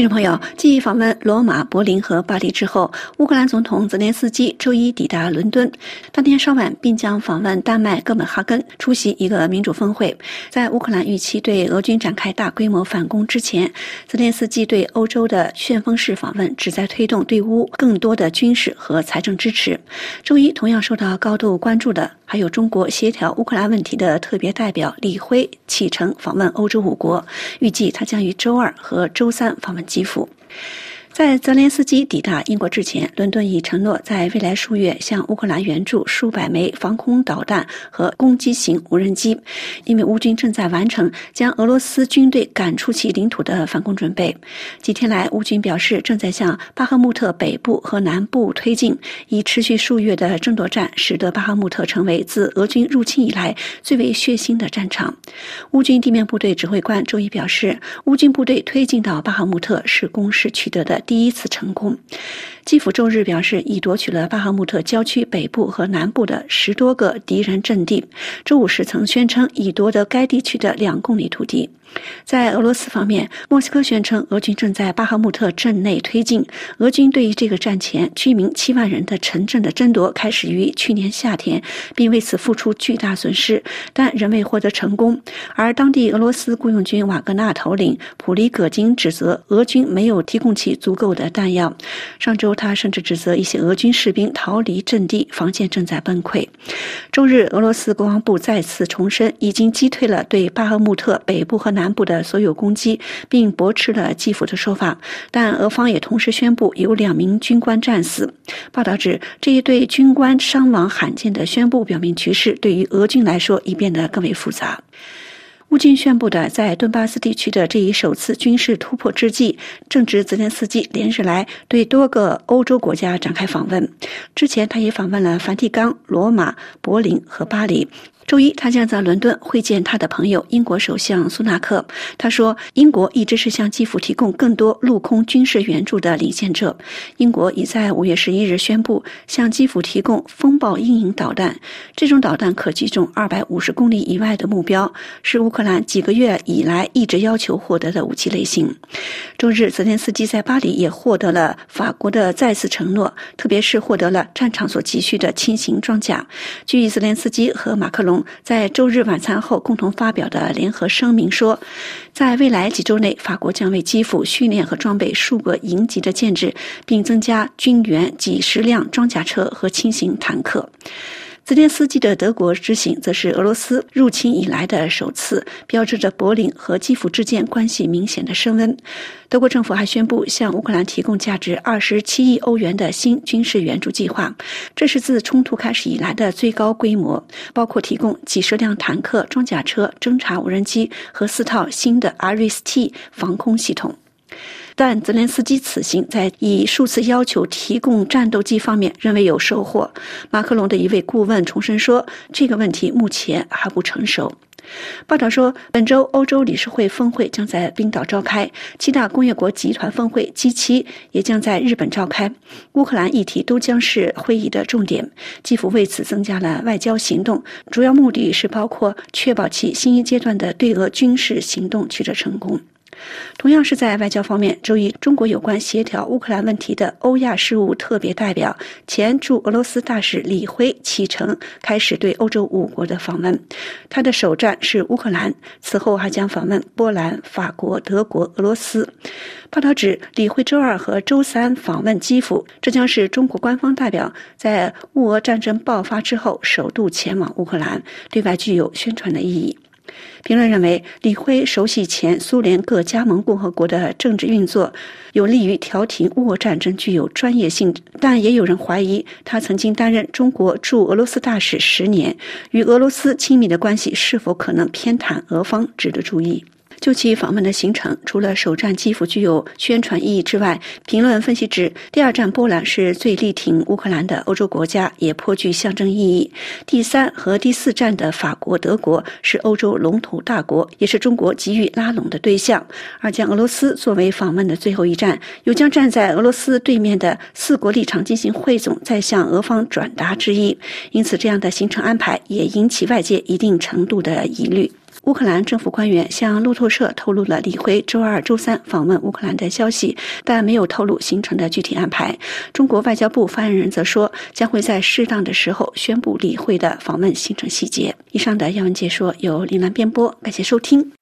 听众朋友，继访问罗马、柏林和巴黎之后，乌克兰总统泽连斯基周一抵达伦敦，当天稍晚并将访问丹麦哥本哈根，出席一个民主峰会。在乌克兰预期对俄军展开大规模反攻之前，泽连斯基对欧洲的旋风式访问，旨在推动对乌更多的军事和财政支持。周一同样受到高度关注的，还有中国协调乌克兰问题的特别代表李辉启程访问欧洲五国，预计他将于周二和周三访问。基辅。在泽连斯基抵达英国之前，伦敦已承诺在未来数月向乌克兰援助数百枚防空导弹和攻击型无人机，因为乌军正在完成将俄罗斯军队赶出其领土的反攻准备。几天来，乌军表示正在向巴赫穆特北部和南部推进，已持续数月的争夺战使得巴赫穆特成为自俄军入侵以来最为血腥的战场。乌军地面部队指挥官周一表示，乌军部队推进到巴赫穆特是攻势取得的。第一次成功。基辅周日表示，已夺取了巴赫穆特郊区北部和南部的十多个敌人阵地。周五时曾宣称已夺得该地区的两公里土地。在俄罗斯方面，莫斯科宣称俄军正在巴赫穆特镇内推进。俄军对于这个战前居民七万人的城镇的争夺开始于去年夏天，并为此付出巨大损失，但仍未获得成功。而当地俄罗斯雇佣军瓦格纳头领普里戈金指责俄军没有提供其足够的弹药。上周。他甚至指责一些俄军士兵逃离阵地，防线正在崩溃。周日，俄罗斯国防部再次重申，已经击退了对巴赫穆特北部和南南部的所有攻击，并驳斥了基辅的说法。但俄方也同时宣布有两名军官战死。报道指，这一对军官伤亡罕见的宣布，表明局势对于俄军来说已变得更为复杂。乌军宣布的在顿巴斯地区的这一首次军事突破之际，正值泽连斯基连日来对多个欧洲国家展开访问。之前，他也访问了梵蒂冈、罗马、柏林和巴黎。周一，他将在伦敦会见他的朋友英国首相苏纳克。他说，英国一直是向基辅提供更多陆空军事援助的领先者。英国已在五月十一日宣布向基辅提供风暴阴影导弹，这种导弹可击中二百五十公里以外的目标，是乌克兰几个月以来一直要求获得的武器类型。周日，泽连斯基在巴黎也获得了法国的再次承诺，特别是获得了战场所急需的轻型装甲。据泽连斯基和马克龙。在周日晚餐后共同发表的联合声明说，在未来几周内，法国将为基辅训练和装备数个营级的建制，并增加军援几十辆装甲车和轻型坦克。泽连斯基的德国之行则是俄罗斯入侵以来的首次，标志着柏林和基辅之间关系明显的升温。德国政府还宣布向乌克兰提供价值二十七亿欧元的新军事援助计划，这是自冲突开始以来的最高规模，包括提供几十辆坦克、装甲车、侦察无人机和四套新的 RIS T 防空系统。但泽连斯基此行在以数次要求提供战斗机方面仍未有收获。马克龙的一位顾问重申说，这个问题目前还不成熟。报道说，本周欧洲理事会峰会将在冰岛召开，七大工业国集团峰会 G7 也将在日本召开。乌克兰议题都将是会议的重点。基辅为此增加了外交行动，主要目的是包括确保其新一阶段的对俄军事行动取得成功。同样是在外交方面，周一，中国有关协调乌克兰问题的欧亚事务特别代表、前驻俄罗斯大使李辉启程，开始对欧洲五国的访问。他的首站是乌克兰，此后还将访问波兰、法国、德国、俄罗斯。报道指，李辉周二和周三访问基辅，这将是中国官方代表在乌俄战争爆发之后首度前往乌克兰，对外具有宣传的意义。评论认为，李辉熟悉前苏联各加盟共和国的政治运作，有利于调停乌俄战争，具有专业性。但也有人怀疑，他曾经担任中国驻俄罗斯大使十年，与俄罗斯亲密的关系是否可能偏袒俄方，值得注意。就其访问的行程，除了首站基辅具有宣传意义之外，评论分析指，第二站波兰是最力挺乌克兰的欧洲国家，也颇具象征意义。第三和第四站的法国、德国是欧洲龙头大国，也是中国急于拉拢的对象。而将俄罗斯作为访问的最后一站，又将站在俄罗斯对面的四国立场进行汇总，再向俄方转达之意。因此，这样的行程安排也引起外界一定程度的疑虑。乌克兰政府官员向路透社透露了李辉周二、周三访问乌克兰的消息，但没有透露行程的具体安排。中国外交部发言人则说，将会在适当的时候宣布李辉的访问行程细节。以上的要闻解说由林兰编播，感谢收听。